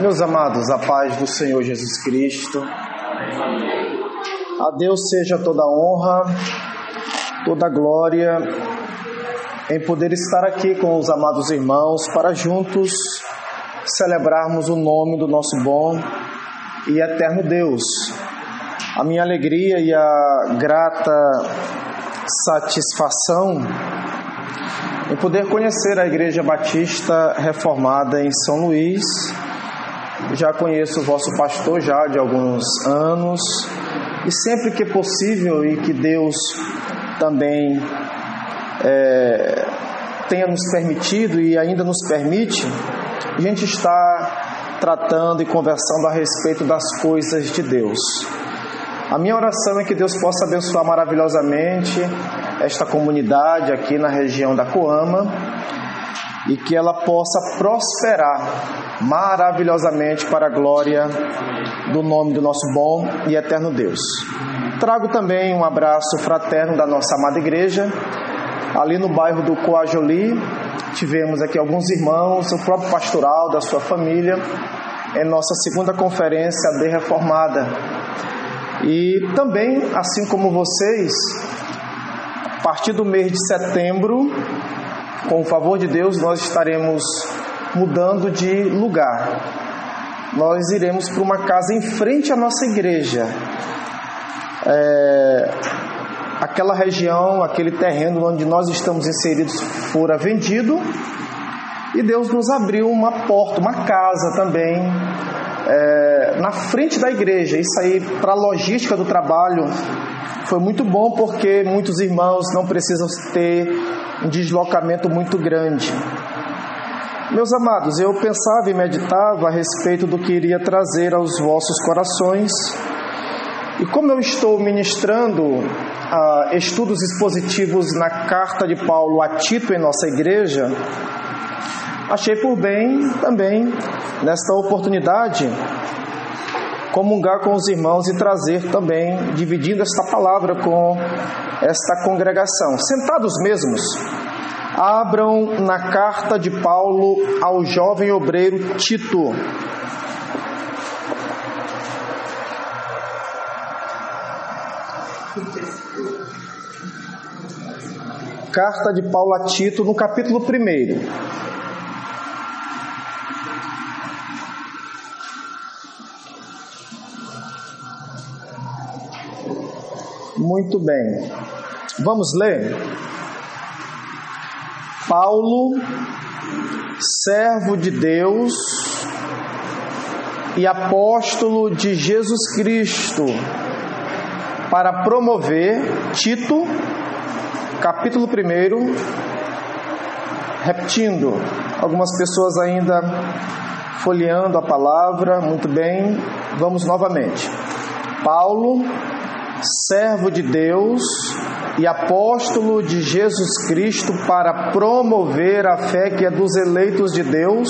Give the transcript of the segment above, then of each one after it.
Meus amados, a paz do Senhor Jesus Cristo. A Deus seja toda honra, toda glória em poder estar aqui com os amados irmãos para juntos celebrarmos o nome do nosso bom e eterno Deus. A minha alegria e a grata satisfação em poder conhecer a Igreja Batista Reformada em São Luís. Já conheço o vosso pastor já de alguns anos e sempre que possível e que Deus também é, tenha nos permitido e ainda nos permite, a gente está tratando e conversando a respeito das coisas de Deus. A minha oração é que Deus possa abençoar maravilhosamente esta comunidade aqui na região da Coama e que ela possa prosperar maravilhosamente para a glória do nome do nosso bom e eterno Deus. Trago também um abraço fraterno da nossa amada igreja, ali no bairro do Coajoli. Tivemos aqui alguns irmãos, o próprio pastoral da sua família, em nossa segunda conferência de reformada. E também, assim como vocês, a partir do mês de setembro, com o favor de Deus, nós estaremos mudando de lugar. Nós iremos para uma casa em frente à nossa igreja. É, aquela região, aquele terreno onde nós estamos inseridos fora vendido e Deus nos abriu uma porta, uma casa também é, na frente da igreja. Isso aí, para a logística do trabalho, foi muito bom porque muitos irmãos não precisam ter um deslocamento muito grande. Meus amados, eu pensava e meditava a respeito do que iria trazer aos vossos corações. E como eu estou ministrando uh, estudos expositivos na carta de Paulo a Tito em nossa igreja, achei por bem também, nesta oportunidade, comungar com os irmãos e trazer também, dividindo esta palavra com esta congregação. Sentados mesmos, abram na carta de Paulo ao jovem obreiro Tito. Carta de Paulo a Tito, no capítulo 1. Muito bem. Vamos ler? Paulo, servo de Deus e apóstolo de Jesus Cristo, para promover Tito, capítulo 1, repetindo, algumas pessoas ainda folheando a palavra, muito bem, vamos novamente. Paulo, servo de Deus e apóstolo de Jesus Cristo para promover a fé que é dos eleitos de Deus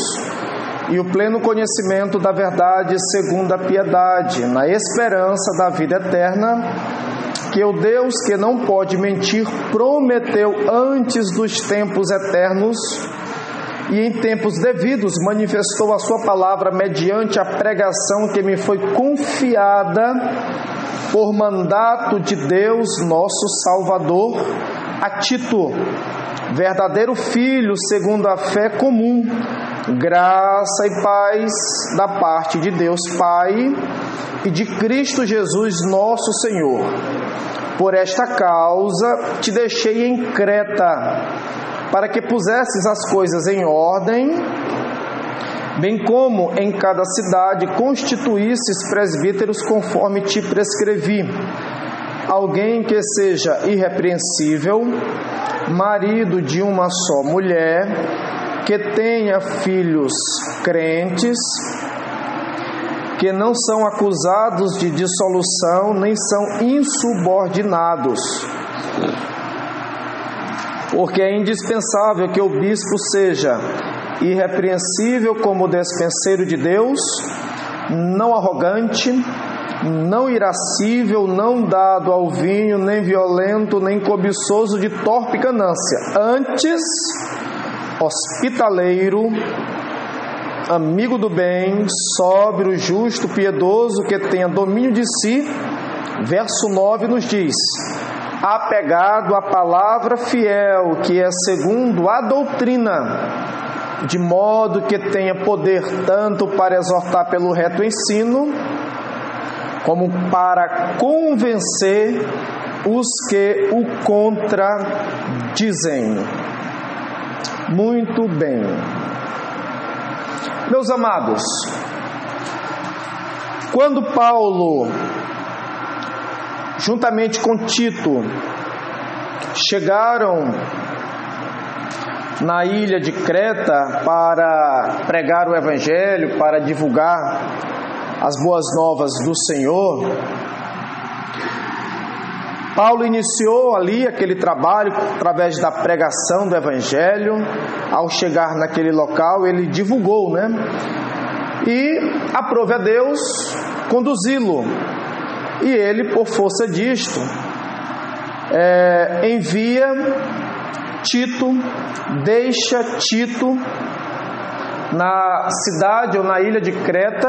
e o pleno conhecimento da verdade segundo a piedade, na esperança da vida eterna, que o Deus que não pode mentir prometeu antes dos tempos eternos e em tempos devidos manifestou a sua palavra mediante a pregação que me foi confiada por mandato de Deus, nosso Salvador, a Tito, verdadeiro filho segundo a fé comum, graça e paz da parte de Deus Pai e de Cristo Jesus, nosso Senhor. Por esta causa te deixei em Creta, para que pusesses as coisas em ordem bem como em cada cidade constituísses presbíteros conforme te prescrevi. Alguém que seja irrepreensível, marido de uma só mulher, que tenha filhos crentes, que não são acusados de dissolução nem são insubordinados. Porque é indispensável que o bispo seja irrepreensível como despenseiro de Deus, não arrogante, não irascível, não dado ao vinho, nem violento, nem cobiçoso de torpe ganância, antes hospitaleiro, amigo do bem, sóbrio, justo, piedoso, que tenha domínio de si. Verso 9 nos diz: apegado à palavra fiel, que é segundo a doutrina, de modo que tenha poder tanto para exortar pelo reto ensino, como para convencer os que o contradizem. Muito bem. Meus amados, quando Paulo juntamente com Tito, chegaram na ilha de Creta para pregar o Evangelho, para divulgar as boas novas do Senhor. Paulo iniciou ali aquele trabalho através da pregação do Evangelho. Ao chegar naquele local, ele divulgou, né? E aprove a Deus conduzi-lo e ele, por força disto, é, envia Tito, deixa Tito na cidade ou na ilha de Creta,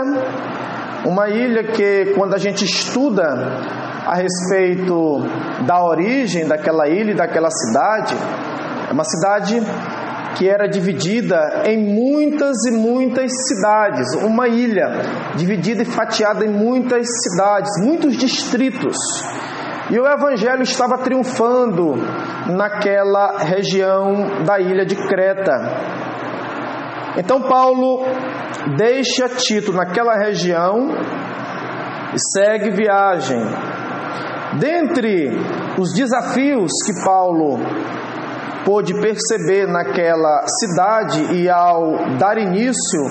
uma ilha que, quando a gente estuda a respeito da origem daquela ilha e daquela cidade, é uma cidade que era dividida em muitas e muitas cidades, uma ilha dividida e fatiada em muitas cidades, muitos distritos. E o evangelho estava triunfando naquela região da ilha de Creta. Então Paulo deixa Tito naquela região e segue viagem. Dentre os desafios que Paulo pôde perceber naquela cidade e ao dar início,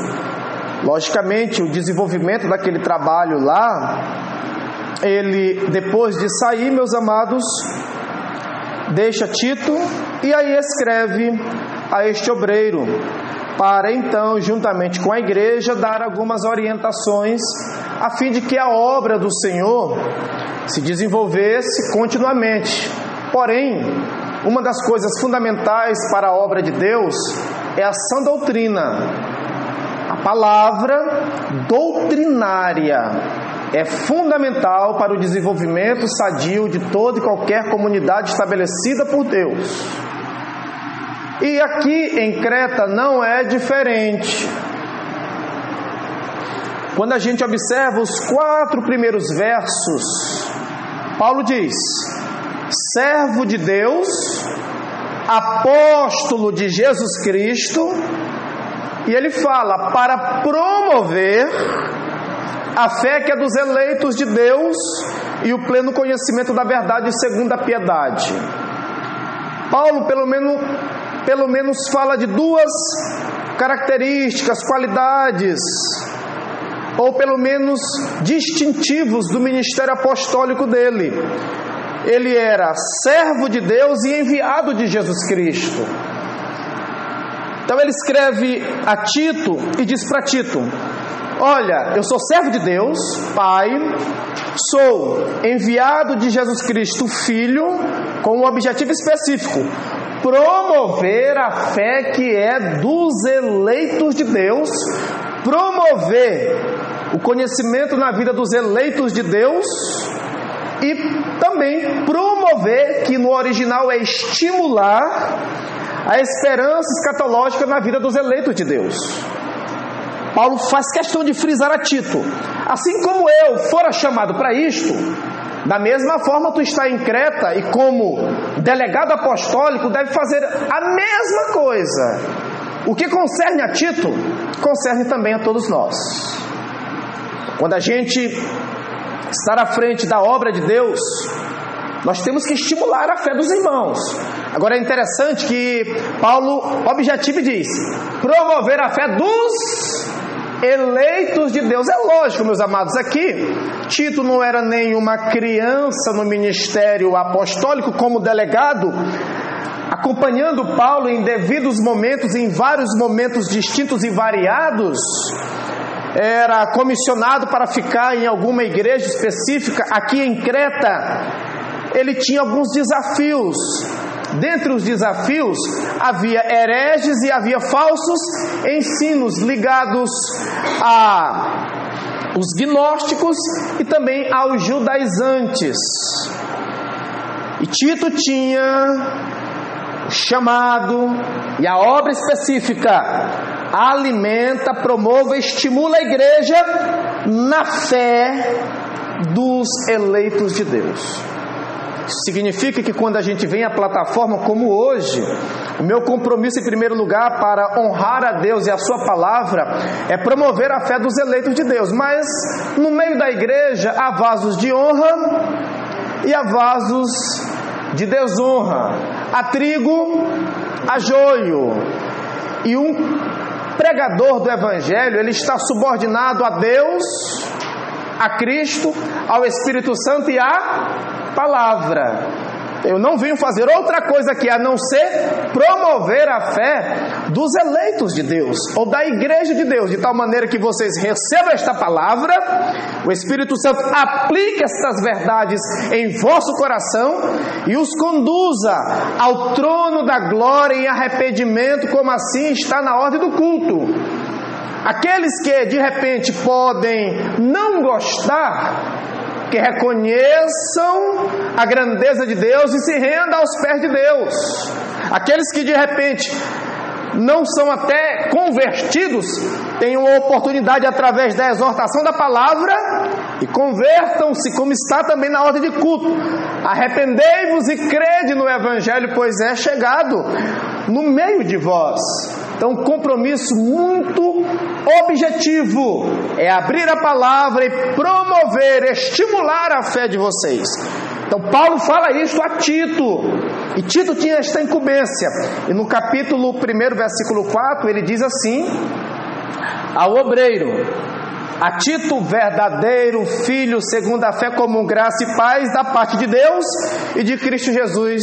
logicamente, o desenvolvimento daquele trabalho lá, ele, depois de sair, meus amados, deixa Tito e aí escreve a este obreiro, para então, juntamente com a igreja, dar algumas orientações a fim de que a obra do Senhor se desenvolvesse continuamente. Porém, uma das coisas fundamentais para a obra de Deus é a sã doutrina. A palavra doutrinária é fundamental para o desenvolvimento sadio de toda e qualquer comunidade estabelecida por Deus. E aqui em Creta não é diferente. Quando a gente observa os quatro primeiros versos, Paulo diz: servo de Deus, apóstolo de Jesus Cristo, e ele fala para promover a fé que é dos eleitos de Deus e o pleno conhecimento da verdade segundo a piedade. Paulo, pelo menos, pelo menos fala de duas características, qualidades, ou pelo menos distintivos do ministério apostólico dele ele era servo de Deus e enviado de Jesus Cristo. Então ele escreve a Tito e diz para Tito: Olha, eu sou servo de Deus, Pai, sou enviado de Jesus Cristo, Filho, com um objetivo específico: promover a fé que é dos eleitos de Deus, promover o conhecimento na vida dos eleitos de Deus e também promover, que no original é estimular, a esperança escatológica na vida dos eleitos de Deus. Paulo faz questão de frisar a Tito: assim como eu fora chamado para isto, da mesma forma tu está em Creta e como delegado apostólico deve fazer a mesma coisa. O que concerne a Tito, concerne também a todos nós. Quando a gente estar à frente da obra de Deus, nós temos que estimular a fé dos irmãos. Agora é interessante que Paulo objetiva e diz: promover a fé dos eleitos de Deus. É lógico, meus amados, aqui Tito não era nenhuma criança no ministério apostólico como delegado, acompanhando Paulo em devidos momentos, em vários momentos distintos e variados era comissionado para ficar em alguma igreja específica, aqui em Creta, ele tinha alguns desafios. Dentre os desafios, havia hereges e havia falsos ensinos ligados a os gnósticos e também aos judaizantes. E Tito tinha chamado e a obra específica alimenta, promove, estimula a igreja na fé dos eleitos de Deus. Significa que quando a gente vem à plataforma como hoje, o meu compromisso em primeiro lugar para honrar a Deus e a sua palavra é promover a fé dos eleitos de Deus. Mas no meio da igreja há vasos de honra e há vasos de desonra. Há trigo, há joio. E um pregador do evangelho, ele está subordinado a Deus, a Cristo, ao Espírito Santo e à palavra. Eu não venho fazer outra coisa que a não ser promover a fé dos eleitos de Deus ou da igreja de Deus, de tal maneira que vocês recebam esta palavra, o Espírito Santo aplique estas verdades em vosso coração e os conduza ao trono da glória em arrependimento, como assim está na ordem do culto. Aqueles que de repente podem não gostar que reconheçam a grandeza de Deus e se rendam aos pés de Deus. Aqueles que de repente não são até convertidos, tenham a oportunidade através da exortação da palavra e convertam-se, como está também na ordem de culto. Arrependei-vos e crede no Evangelho, pois é chegado no meio de vós. Então, um compromisso muito objetivo é abrir a palavra e promover, estimular a fé de vocês. Então, Paulo fala isso a Tito, e Tito tinha esta incumbência. E no capítulo 1, versículo 4, ele diz assim: Ao obreiro, a Tito, verdadeiro filho, segundo a fé comum, graça e paz da parte de Deus e de Cristo Jesus,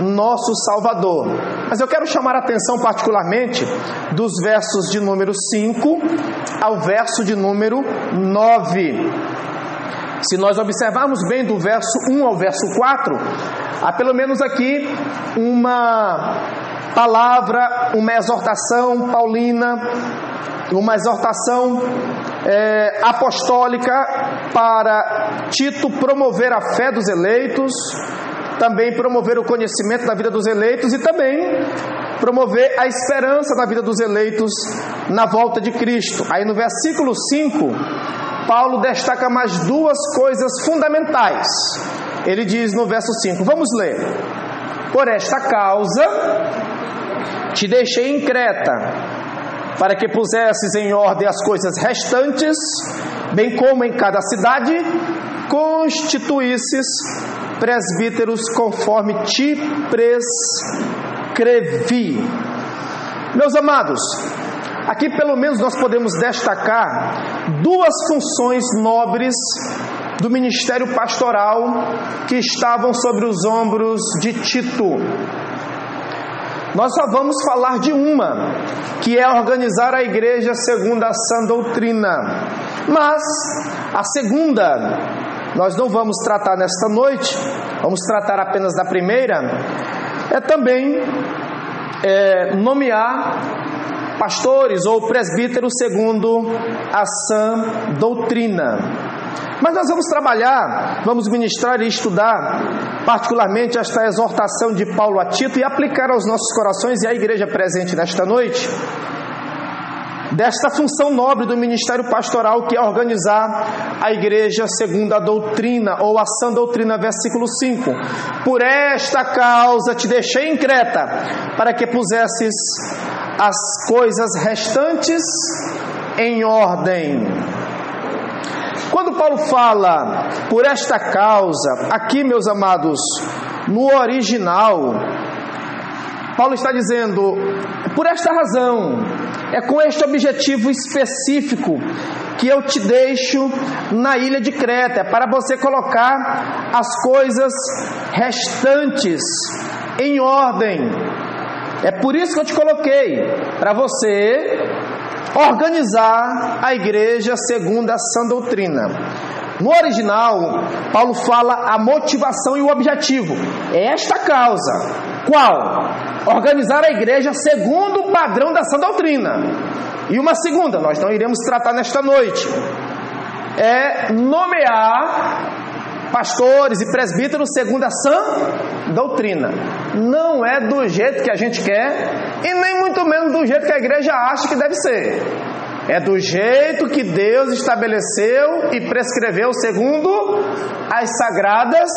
nosso Salvador. Mas eu quero chamar a atenção particularmente dos versos de número 5 ao verso de número 9. Se nós observarmos bem do verso 1 ao verso 4, há pelo menos aqui uma palavra, uma exortação paulina, uma exortação é, apostólica para Tito promover a fé dos eleitos, também promover o conhecimento da vida dos eleitos e também promover a esperança da vida dos eleitos na volta de Cristo. Aí no versículo 5, Paulo destaca mais duas coisas fundamentais. Ele diz no verso 5: Vamos ler. Por esta causa te deixei em Creta para que pusesses em ordem as coisas restantes, bem como em cada cidade constituísses presbíteros conforme te prescrevi. Meus amados, aqui pelo menos nós podemos destacar duas funções nobres do ministério pastoral que estavam sobre os ombros de Tito. Nós só vamos falar de uma, que é organizar a igreja segundo a sã doutrina. Mas a segunda, nós não vamos tratar nesta noite, vamos tratar apenas da primeira, é também é, nomear pastores ou presbíteros segundo a sã doutrina. Mas nós vamos trabalhar, vamos ministrar e estudar, particularmente esta exortação de Paulo a Tito e aplicar aos nossos corações e à igreja presente nesta noite, desta função nobre do ministério pastoral que é organizar a igreja segundo a doutrina ou a sã doutrina, versículo 5. Por esta causa te deixei em Creta, para que pusesses as coisas restantes em ordem. Quando Paulo fala por esta causa, aqui, meus amados, no original, Paulo está dizendo, por esta razão, é com este objetivo específico que eu te deixo na ilha de Creta, é para você colocar as coisas restantes em ordem. É por isso que eu te coloquei, para você organizar a igreja segundo a sã doutrina. No original, Paulo fala a motivação e o objetivo. É esta causa. Qual? organizar a igreja segundo o padrão da sã doutrina. E uma segunda, nós não iremos tratar nesta noite, é nomear pastores e presbíteros segundo a sã doutrina. Não é do jeito que a gente quer e nem muito menos do jeito que a igreja acha que deve ser. É do jeito que Deus estabeleceu e prescreveu segundo as sagradas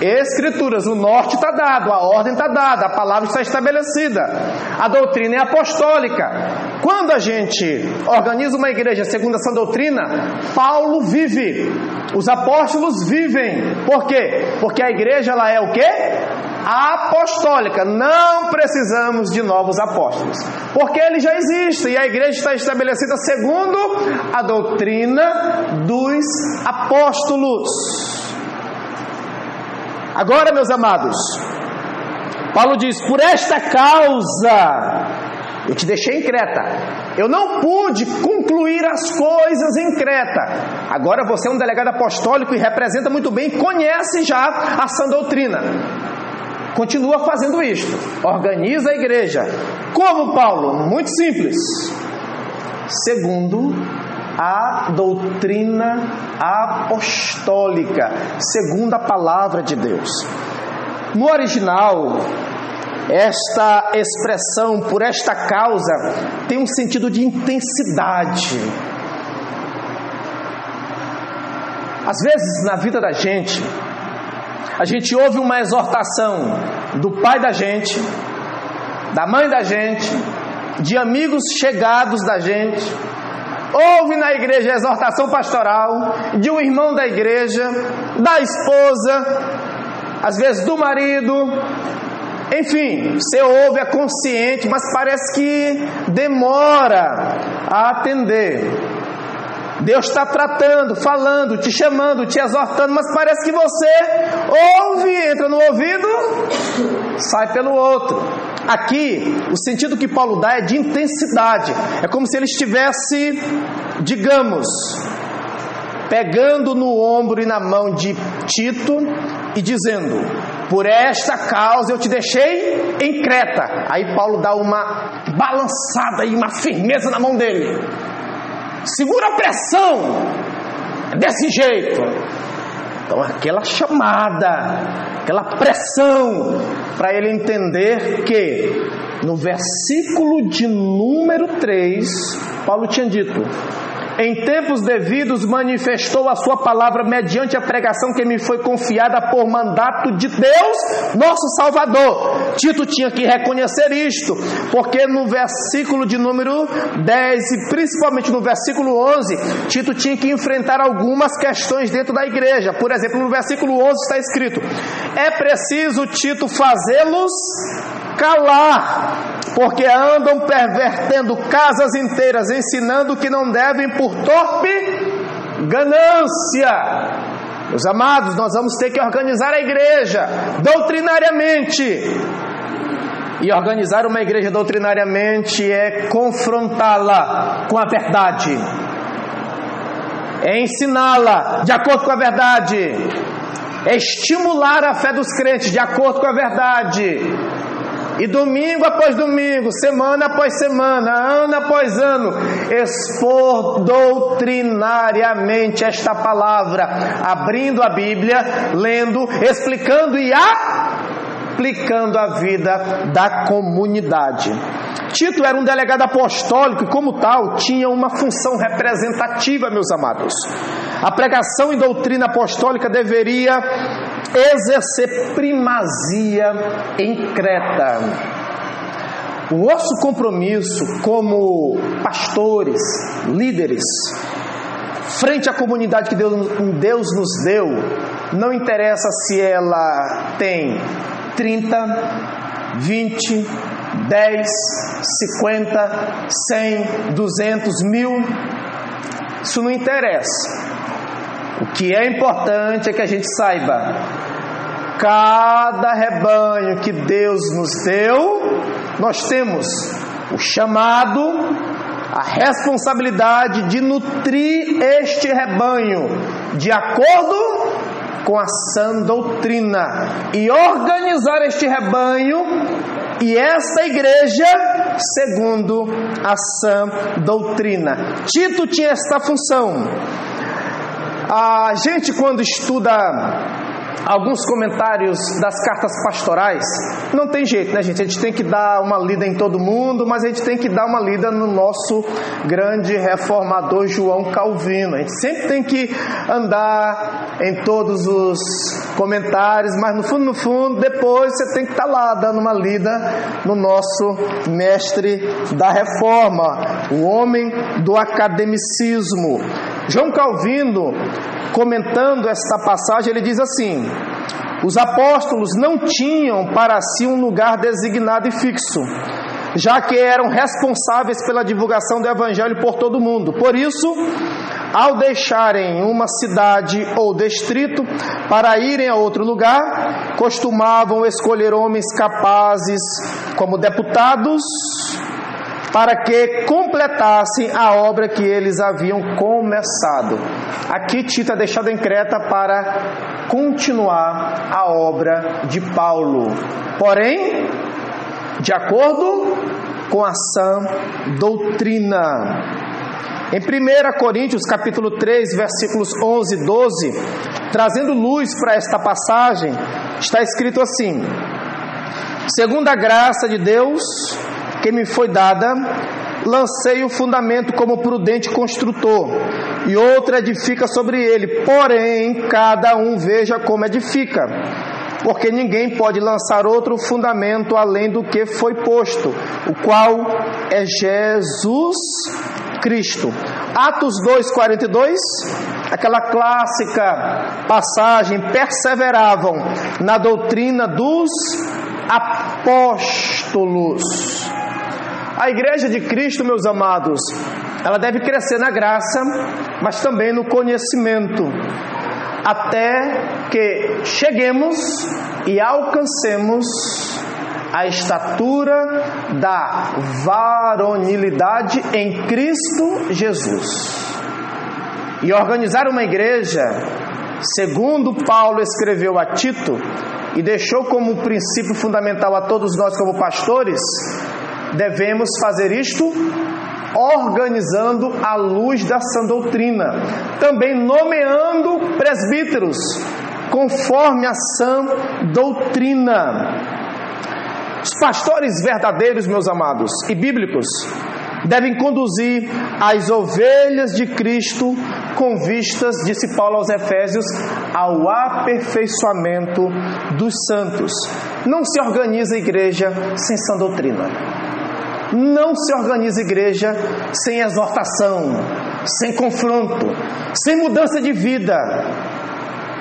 Escrituras. O norte está dado, a ordem está dada, a palavra está estabelecida. A doutrina é apostólica. Quando a gente organiza uma igreja segundo essa doutrina, Paulo vive, os apóstolos vivem. Por quê? Porque a igreja ela é o quê? Apostólica. Não precisamos de novos apóstolos, porque ele já existe e a igreja está estabelecida segundo a doutrina dos apóstolos. Agora, meus amados, Paulo diz: por esta causa eu te deixei em Creta. Eu não pude concluir as coisas em Creta. Agora você é um delegado apostólico e representa muito bem, conhece já a sã doutrina. Continua fazendo isto. Organiza a igreja. Como Paulo? Muito simples. Segundo a doutrina apostólica, segundo a palavra de Deus. No original, esta expressão por esta causa tem um sentido de intensidade. Às vezes na vida da gente, a gente ouve uma exortação do pai da gente, da mãe da gente, de amigos chegados da gente, Ouve na igreja a exortação pastoral de um irmão da igreja, da esposa, às vezes do marido. Enfim, você ouve, é consciente, mas parece que demora a atender. Deus está tratando, falando, te chamando, te exortando, mas parece que você ouve, entra no ouvido, sai pelo outro. Aqui, o sentido que Paulo dá é de intensidade. É como se ele estivesse, digamos, pegando no ombro e na mão de Tito e dizendo: Por esta causa eu te deixei em Creta. Aí Paulo dá uma balançada e uma firmeza na mão dele. Segura a pressão. Desse jeito. Então, aquela chamada, aquela pressão, para ele entender que no versículo de número 3, Paulo tinha dito: em tempos devidos manifestou a sua palavra mediante a pregação que me foi confiada por mandato de Deus, nosso Salvador. Tito tinha que reconhecer isto, porque no versículo de número 10 e principalmente no versículo 11, Tito tinha que enfrentar algumas questões dentro da igreja. Por exemplo, no versículo 11 está escrito: É preciso Tito fazê-los calar, porque andam pervertendo casas inteiras, ensinando que não devem por torpe ganância. Meus amados, nós vamos ter que organizar a igreja doutrinariamente. E organizar uma igreja doutrinariamente é confrontá-la com a verdade, é ensiná-la de acordo com a verdade, é estimular a fé dos crentes de acordo com a verdade, e domingo após domingo, semana após semana, ano após ano, expor doutrinariamente esta palavra, abrindo a Bíblia, lendo, explicando e aplicando a vida da comunidade. Tito era um delegado apostólico e, como tal, tinha uma função representativa, meus amados. A pregação e doutrina apostólica deveria exercer primazia em Creta. O nosso compromisso como pastores, líderes, frente à comunidade que Deus, Deus nos deu, não interessa se ela tem 30, 20, 10, 50, 100, 200, mil. Isso não interessa. O que é importante é que a gente saiba: cada rebanho que Deus nos deu, nós temos o chamado, a responsabilidade de nutrir este rebanho de acordo com a sã doutrina e organizar este rebanho e esta igreja segundo a sã doutrina. Tito tinha esta função. A gente, quando estuda alguns comentários das cartas pastorais. Não tem jeito, né, gente? A gente tem que dar uma lida em todo mundo, mas a gente tem que dar uma lida no nosso grande reformador João Calvino. A gente sempre tem que andar em todos os comentários, mas no fundo, no fundo, depois você tem que estar tá lá dando uma lida no nosso mestre da reforma, o homem do academicismo. João Calvino comentando esta passagem, ele diz assim: Os apóstolos não tinham para si um lugar designado e fixo, já que eram responsáveis pela divulgação do evangelho por todo o mundo. Por isso, ao deixarem uma cidade ou distrito para irem a outro lugar, costumavam escolher homens capazes como deputados para que completassem a obra que eles haviam começado. Aqui Tito é deixado em Creta para continuar a obra de Paulo. Porém, de acordo com a sã doutrina. Em 1 Coríntios capítulo 3, versículos 11 e 12, trazendo luz para esta passagem, está escrito assim: Segundo a graça de Deus, que me foi dada, lancei o fundamento como prudente construtor, e outro edifica sobre ele. Porém, cada um veja como edifica, porque ninguém pode lançar outro fundamento além do que foi posto, o qual é Jesus Cristo. Atos 2:42, aquela clássica passagem, perseveravam na doutrina dos apóstolos. A igreja de Cristo, meus amados, ela deve crescer na graça, mas também no conhecimento, até que cheguemos e alcancemos a estatura da varonilidade em Cristo Jesus. E organizar uma igreja, segundo Paulo escreveu a Tito, e deixou como princípio fundamental a todos nós como pastores, devemos fazer isto organizando a luz da sã doutrina, também nomeando presbíteros conforme a sã doutrina. Os pastores verdadeiros, meus amados, e bíblicos, devem conduzir as ovelhas de Cristo com vistas, disse Paulo aos Efésios, ao aperfeiçoamento dos santos. Não se organiza a igreja sem sã doutrina. Não se organiza igreja sem exortação, sem confronto, sem mudança de vida.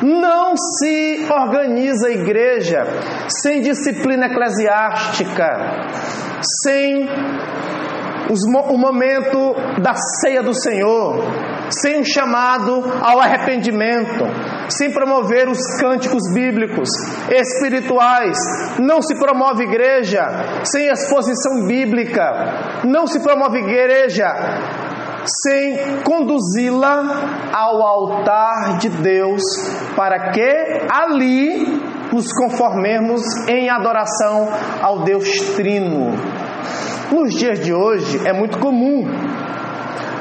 Não se organiza igreja sem disciplina eclesiástica, sem os, o momento da ceia do Senhor, sem um chamado ao arrependimento, sem promover os cânticos bíblicos, espirituais. Não se promove igreja sem exposição bíblica. Não se promove igreja sem conduzi-la ao altar de Deus, para que ali nos conformemos em adoração ao Deus Trino. Nos dias de hoje é muito comum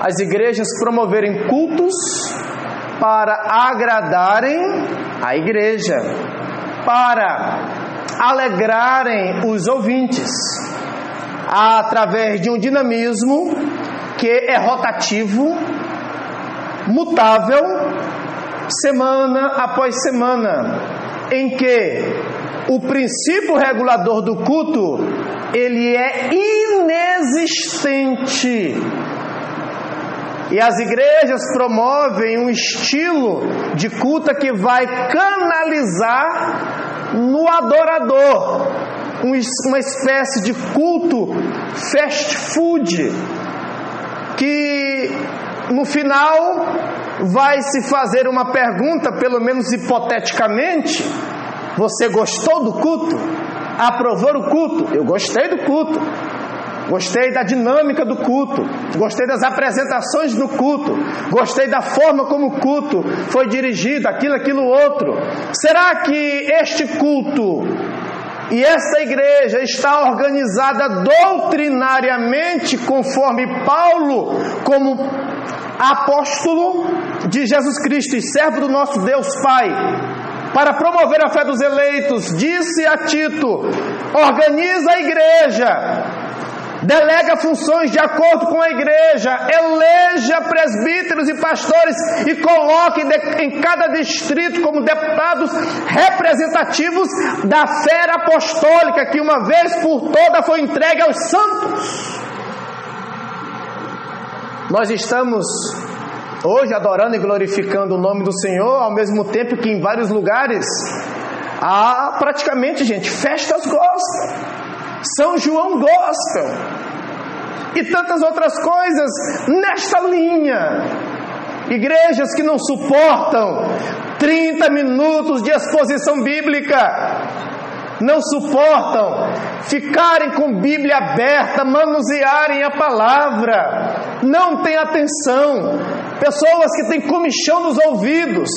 as igrejas promoverem cultos para agradarem a igreja, para alegrarem os ouvintes, através de um dinamismo que é rotativo, mutável, semana após semana, em que o princípio regulador do culto ele é inexistente e as igrejas promovem um estilo de culto que vai canalizar no adorador, uma espécie de culto fast food, que no final vai se fazer uma pergunta, pelo menos hipoteticamente: você gostou do culto? Aprovou o culto? Eu gostei do culto. Gostei da dinâmica do culto, gostei das apresentações do culto, gostei da forma como o culto foi dirigido, aquilo, aquilo outro. Será que este culto e esta igreja está organizada doutrinariamente, conforme Paulo, como apóstolo de Jesus Cristo e servo do nosso Deus Pai, para promover a fé dos eleitos, disse a Tito: organiza a igreja delega funções de acordo com a igreja, eleja presbíteros e pastores e coloque em cada distrito como deputados representativos da fé apostólica que uma vez por toda foi entregue aos santos. Nós estamos hoje adorando e glorificando o nome do Senhor, ao mesmo tempo que em vários lugares há praticamente, gente, festas gospel. São João Gospel e tantas outras coisas nesta linha. Igrejas que não suportam 30 minutos de exposição bíblica, não suportam ficarem com Bíblia aberta, manusearem a palavra, não têm atenção. Pessoas que têm comichão nos ouvidos,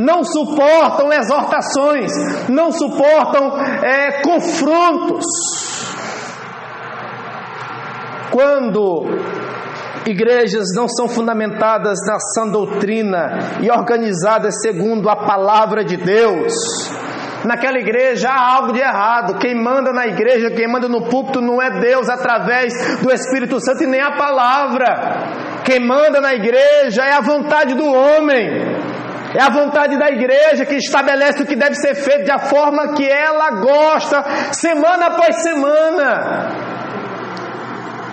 não suportam exortações, não suportam é, confrontos. Quando igrejas não são fundamentadas na sã doutrina e organizadas segundo a palavra de Deus, naquela igreja há algo de errado. Quem manda na igreja, quem manda no púlpito não é Deus através do Espírito Santo e nem a palavra. Quem manda na igreja é a vontade do homem. É a vontade da igreja que estabelece o que deve ser feito da forma que ela gosta, semana após semana.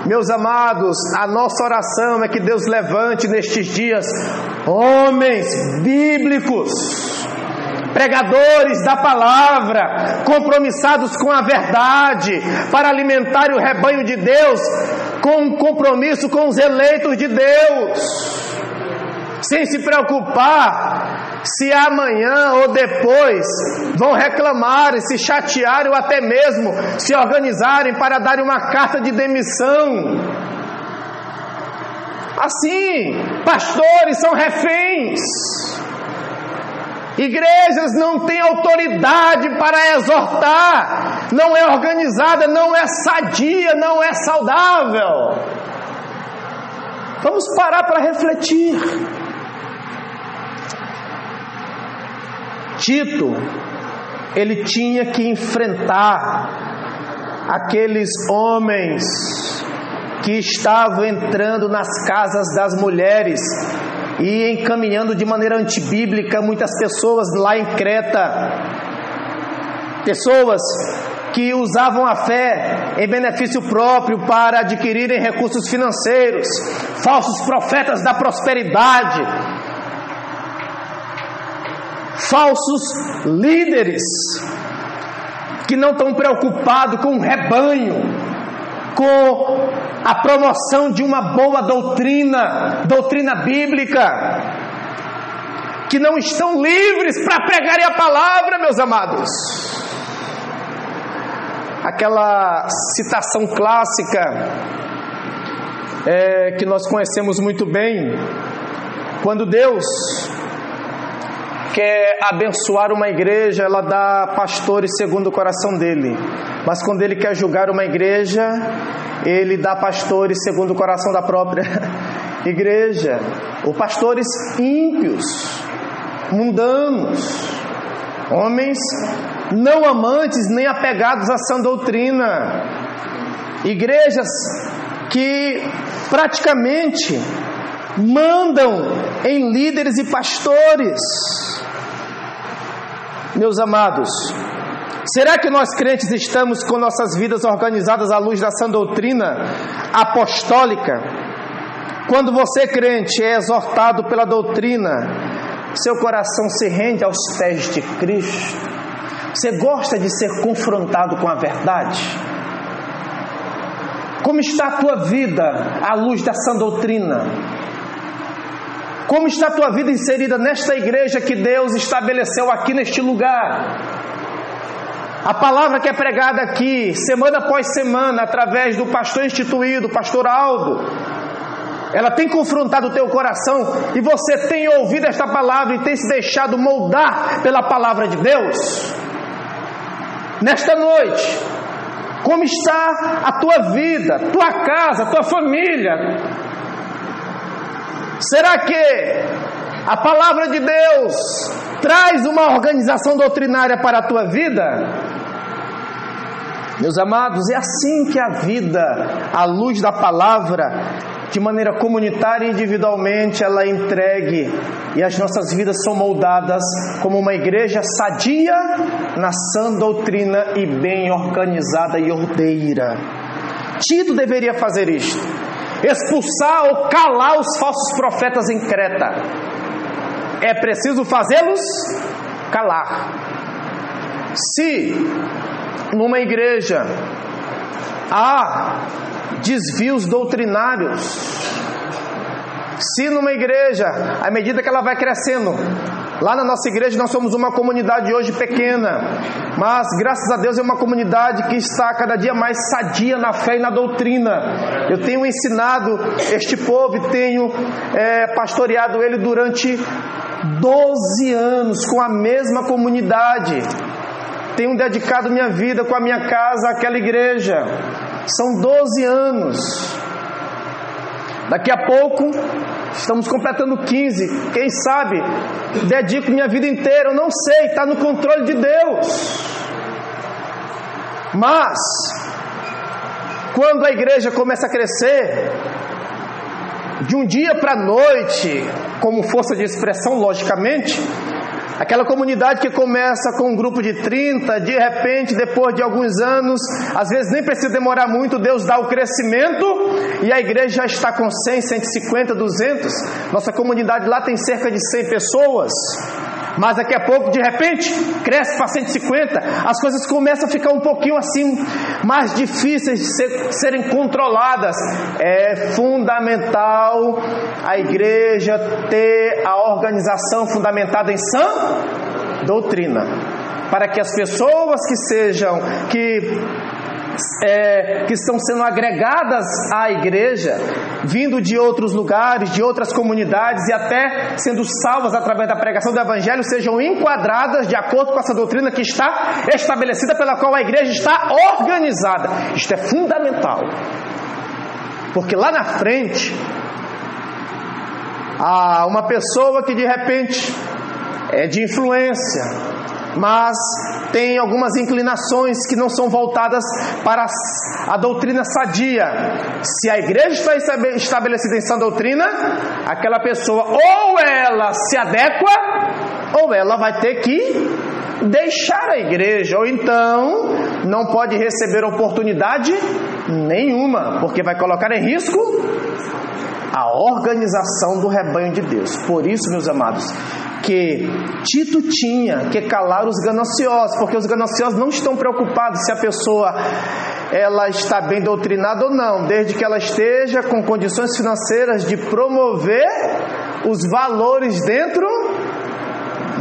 Meus amados, a nossa oração é que Deus levante nestes dias homens bíblicos, pregadores da palavra, compromissados com a verdade, para alimentar o rebanho de Deus, com um compromisso com os eleitos de Deus, sem se preocupar se amanhã ou depois vão reclamar, se chatear ou até mesmo se organizarem para dar uma carta de demissão. Assim, pastores são reféns. Igrejas não têm autoridade para exortar, não é organizada, não é sadia, não é saudável. Vamos parar para refletir. Tito, ele tinha que enfrentar aqueles homens que estavam entrando nas casas das mulheres e encaminhando de maneira antibíblica muitas pessoas lá em Creta. Pessoas que usavam a fé em benefício próprio para adquirirem recursos financeiros, falsos profetas da prosperidade, falsos líderes que não estão preocupados com o rebanho, com a promoção de uma boa doutrina, doutrina bíblica, que não estão livres para pregarem a palavra, meus amados. Aquela citação clássica é, que nós conhecemos muito bem, quando Deus quer abençoar uma igreja, ela dá pastores segundo o coração dele. Mas quando ele quer julgar uma igreja, ele dá pastores segundo o coração da própria igreja. Ou pastores ímpios, mundanos, homens não amantes nem apegados à sã doutrina. Igrejas que praticamente mandam em líderes e pastores. Meus amados, será que nós crentes estamos com nossas vidas organizadas à luz da sã doutrina apostólica? Quando você, crente, é exortado pela doutrina, seu coração se rende aos pés de Cristo. Você gosta de ser confrontado com a verdade? Como está a tua vida à luz da doutrina? Como está a tua vida inserida nesta igreja que Deus estabeleceu aqui neste lugar? A palavra que é pregada aqui, semana após semana, através do pastor instituído, pastor Aldo, ela tem confrontado o teu coração e você tem ouvido esta palavra e tem se deixado moldar pela palavra de Deus? nesta noite, como está a tua vida, tua casa, tua família. Será que a palavra de Deus traz uma organização doutrinária para a tua vida? Meus amados, é assim que a vida, à luz da palavra, de maneira comunitária e individualmente, ela é entregue e as nossas vidas são moldadas como uma igreja sadia na sã doutrina e bem organizada e ordeira. Tito deveria fazer isto: expulsar ou calar os falsos profetas em Creta. É preciso fazê-los calar. Se numa igreja há desvios doutrinários. Se numa igreja, à medida que ela vai crescendo, lá na nossa igreja nós somos uma comunidade hoje pequena, mas graças a Deus é uma comunidade que está cada dia mais sadia na fé e na doutrina. Eu tenho ensinado este povo e tenho é, pastoreado ele durante 12 anos com a mesma comunidade tenho dedicado minha vida com a minha casa àquela igreja. São 12 anos. Daqui a pouco, estamos completando 15. Quem sabe, dedico minha vida inteira. Eu não sei, está no controle de Deus. Mas, quando a igreja começa a crescer, de um dia para a noite, como força de expressão, logicamente, Aquela comunidade que começa com um grupo de 30, de repente, depois de alguns anos, às vezes nem precisa demorar muito, Deus dá o crescimento e a igreja já está com 100, 150, 200. Nossa comunidade lá tem cerca de 100 pessoas. Mas daqui a pouco, de repente, cresce para 150, as coisas começam a ficar um pouquinho assim, mais difíceis de ser, serem controladas. É fundamental a igreja ter a organização fundamentada em sã doutrina, para que as pessoas que sejam, que é, que estão sendo agregadas à igreja, vindo de outros lugares, de outras comunidades e até sendo salvas através da pregação do Evangelho, sejam enquadradas de acordo com essa doutrina que está estabelecida, pela qual a igreja está organizada. Isto é fundamental, porque lá na frente, há uma pessoa que de repente é de influência, mas tem algumas inclinações que não são voltadas para a doutrina sadia. Se a igreja está estabelecida em sã doutrina, aquela pessoa ou ela se adequa, ou ela vai ter que deixar a igreja, ou então não pode receber oportunidade nenhuma, porque vai colocar em risco a organização do rebanho de Deus. Por isso, meus amados, que Tito tinha que calar os gananciosos, porque os gananciosos não estão preocupados se a pessoa ela está bem doutrinada ou não, desde que ela esteja com condições financeiras de promover os valores dentro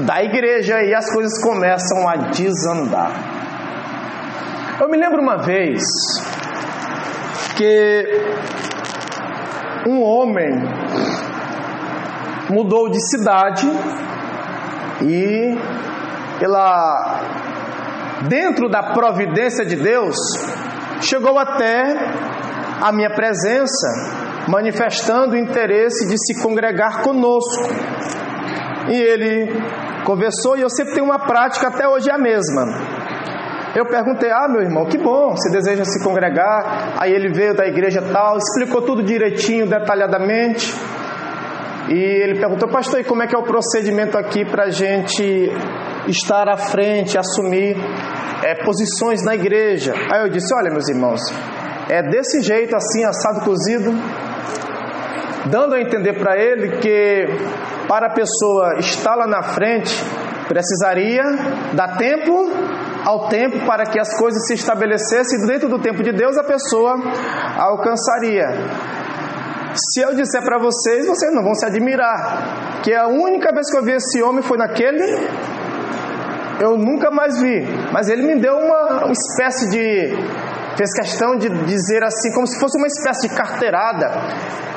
da igreja e as coisas começam a desandar. Eu me lembro uma vez que um homem mudou de cidade e pela dentro da providência de Deus chegou até a minha presença, manifestando o interesse de se congregar conosco. E ele conversou e eu sempre tenho uma prática até hoje é a mesma. Eu perguntei: "Ah, meu irmão, que bom, você deseja se congregar?" Aí ele veio da igreja tal, explicou tudo direitinho, detalhadamente. E ele perguntou, pastor, e como é que é o procedimento aqui para a gente estar à frente, assumir é, posições na igreja? Aí eu disse, olha meus irmãos, é desse jeito assim, assado cozido, dando a entender para ele que para a pessoa estar lá na frente, precisaria dar tempo ao tempo para que as coisas se estabelecessem dentro do tempo de Deus a pessoa alcançaria. Se eu disser para vocês, vocês não vão se admirar, que a única vez que eu vi esse homem foi naquele, eu nunca mais vi, mas ele me deu uma, uma espécie de fez questão de dizer assim, como se fosse uma espécie de carteirada.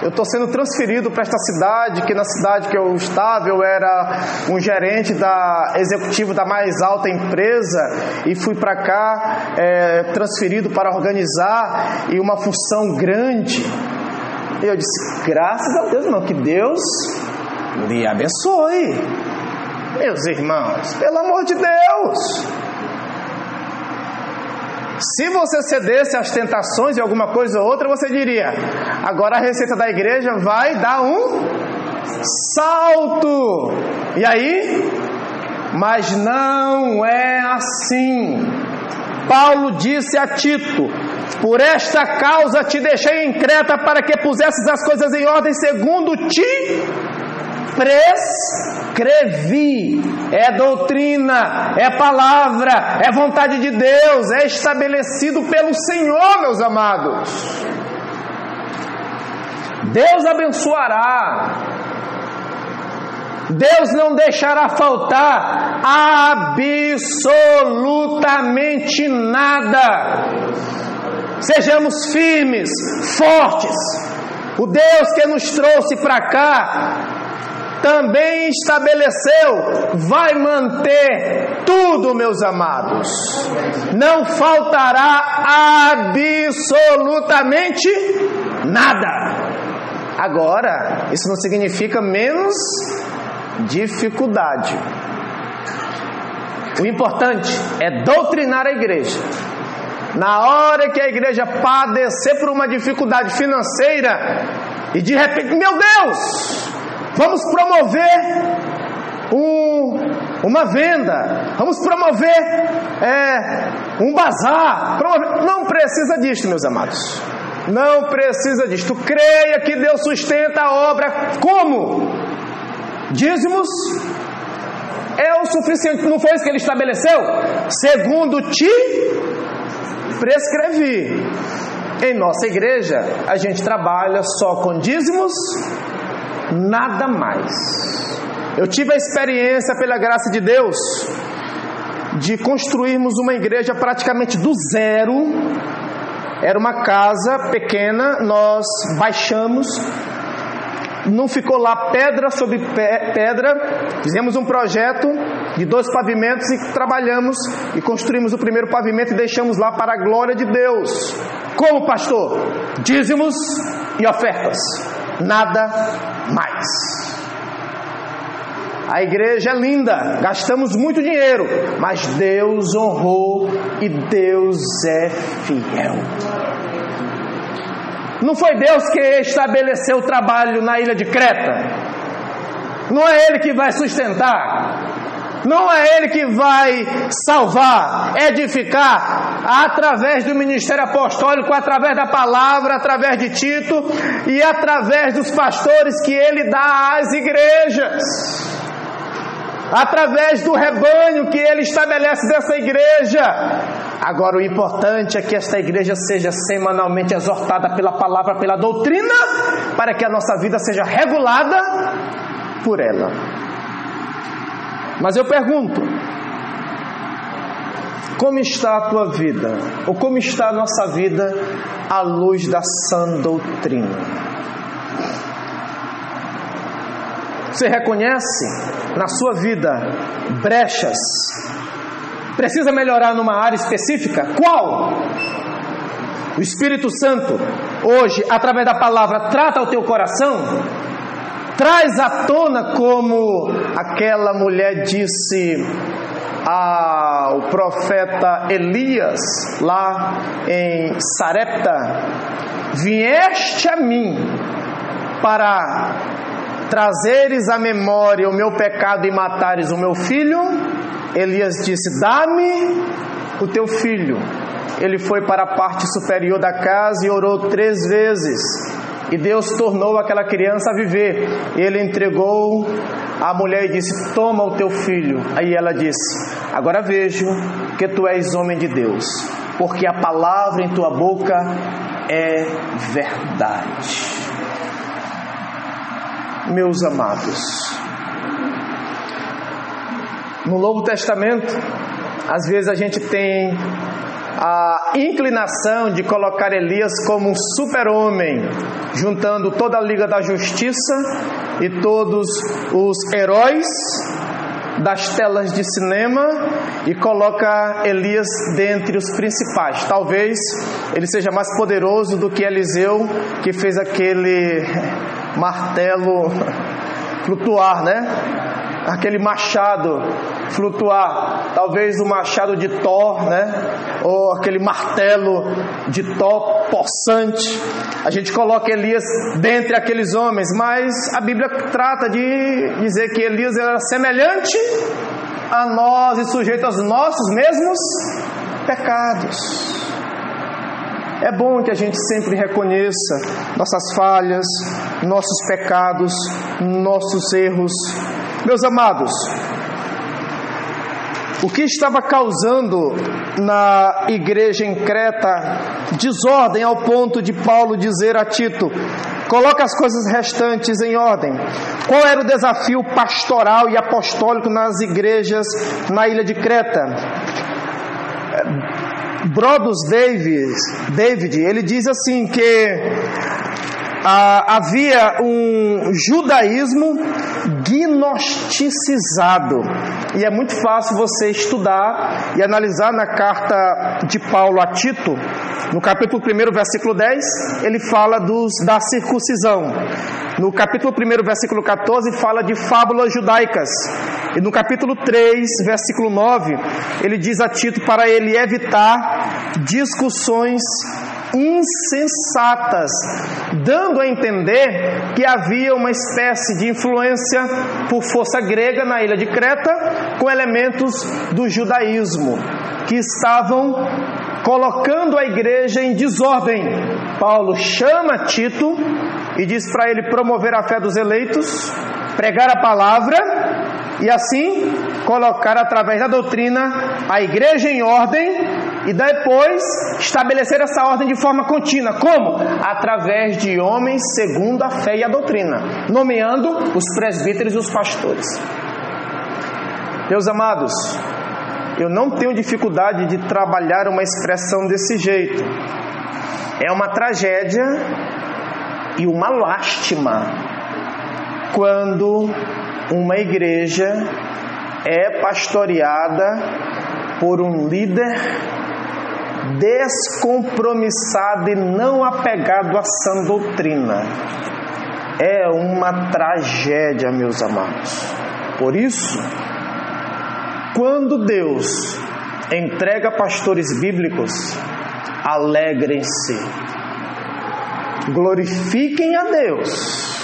Eu estou sendo transferido para esta cidade, que na cidade que eu estava eu era um gerente da executivo da mais alta empresa e fui para cá é, transferido para organizar e uma função grande. E eu disse, graças a Deus, irmão, que Deus lhe abençoe. Meus irmãos, pelo amor de Deus. Se você cedesse às tentações de alguma coisa ou outra, você diria: agora a receita da igreja vai dar um salto. E aí? Mas não é assim. Paulo disse a Tito: Por esta causa te deixei em Creta para que pusesses as coisas em ordem segundo te prescrevi. É doutrina, é palavra, é vontade de Deus, é estabelecido pelo Senhor, meus amados. Deus abençoará. Deus não deixará faltar absolutamente nada. Sejamos firmes, fortes. O Deus que nos trouxe para cá também estabeleceu, vai manter tudo, meus amados. Não faltará absolutamente nada. Agora, isso não significa menos dificuldade. O importante é doutrinar a igreja. Na hora que a igreja padecer por uma dificuldade financeira e de repente, meu Deus, Vamos promover um, uma venda. Vamos promover é, um bazar. Promover... Não precisa disso, meus amados. Não precisa disso. Creia que Deus sustenta a obra como? Dízimos é o suficiente. Não foi isso que ele estabeleceu? Segundo te prescrevi. Em nossa igreja, a gente trabalha só com dízimos nada mais. Eu tive a experiência, pela graça de Deus, de construirmos uma igreja praticamente do zero. Era uma casa pequena, nós baixamos, não ficou lá pedra sobre pedra. Fizemos um projeto de dois pavimentos e trabalhamos e construímos o primeiro pavimento e deixamos lá para a glória de Deus. Como pastor? Dízimos e ofertas nada mais. A igreja é linda, gastamos muito dinheiro, mas Deus honrou e Deus é fiel. Não foi Deus que estabeleceu o trabalho na ilha de Creta. Não é Ele que vai sustentar. Não é Ele que vai salvar, edificar através do ministério apostólico, através da palavra, através de Tito e através dos pastores que Ele dá às igrejas. Através do rebanho que ele estabelece dessa igreja. Agora, o importante é que esta igreja seja semanalmente exortada pela palavra, pela doutrina, para que a nossa vida seja regulada por ela. Mas eu pergunto: como está a tua vida? Ou como está a nossa vida à luz da sã doutrina? Você reconhece na sua vida brechas? Precisa melhorar numa área específica? Qual? O Espírito Santo, hoje, através da palavra, trata o teu coração? Traz à tona como aquela mulher disse ao profeta Elias lá em Sarepta: Vieste a mim para trazeres à memória o meu pecado e matares o meu filho? Elias disse: Dá-me o teu filho. Ele foi para a parte superior da casa e orou três vezes. E Deus tornou aquela criança a viver. Ele entregou a mulher e disse: Toma o teu filho. Aí ela disse: Agora vejo que tu és homem de Deus, porque a palavra em tua boca é verdade. Meus amados, no Novo Testamento, às vezes a gente tem a inclinação de colocar Elias como um super-homem, juntando toda a Liga da Justiça e todos os heróis das telas de cinema e coloca Elias dentre os principais. Talvez ele seja mais poderoso do que Eliseu, que fez aquele martelo flutuar, né? Aquele machado flutuar, talvez o machado de Thor, né? Ou aquele martelo de Thor possante. A gente coloca Elias dentre aqueles homens, mas a Bíblia trata de dizer que Elias era semelhante a nós e sujeito aos nossos mesmos pecados. É bom que a gente sempre reconheça nossas falhas, nossos pecados, nossos erros, meus amados, o que estava causando na igreja em Creta desordem ao ponto de Paulo dizer a Tito: coloca as coisas restantes em ordem. Qual era o desafio pastoral e apostólico nas igrejas na ilha de Creta? Brodus David, David, ele diz assim que ah, havia um judaísmo gnosticizado. E é muito fácil você estudar e analisar na carta de Paulo a Tito, no capítulo 1, versículo 10, ele fala dos, da circuncisão. No capítulo 1, versículo 14, fala de fábulas judaicas. E no capítulo 3, versículo 9, ele diz a Tito para ele evitar discussões insensatas, dando a entender que havia uma espécie de influência por força grega na ilha de Creta, com elementos do judaísmo, que estavam colocando a igreja em desordem. Paulo chama Tito e diz para ele promover a fé dos eleitos, pregar a palavra e assim colocar através da doutrina a igreja em ordem e depois estabelecer essa ordem de forma contínua. Como? Através de homens segundo a fé e a doutrina, nomeando os presbíteros e os pastores. Meus amados, eu não tenho dificuldade de trabalhar uma expressão desse jeito. É uma tragédia e uma lástima quando uma igreja é pastoreada por um líder descompromissado e não apegado à sã doutrina. É uma tragédia, meus amados. Por isso, quando Deus entrega pastores bíblicos, alegrem-se, glorifiquem a Deus,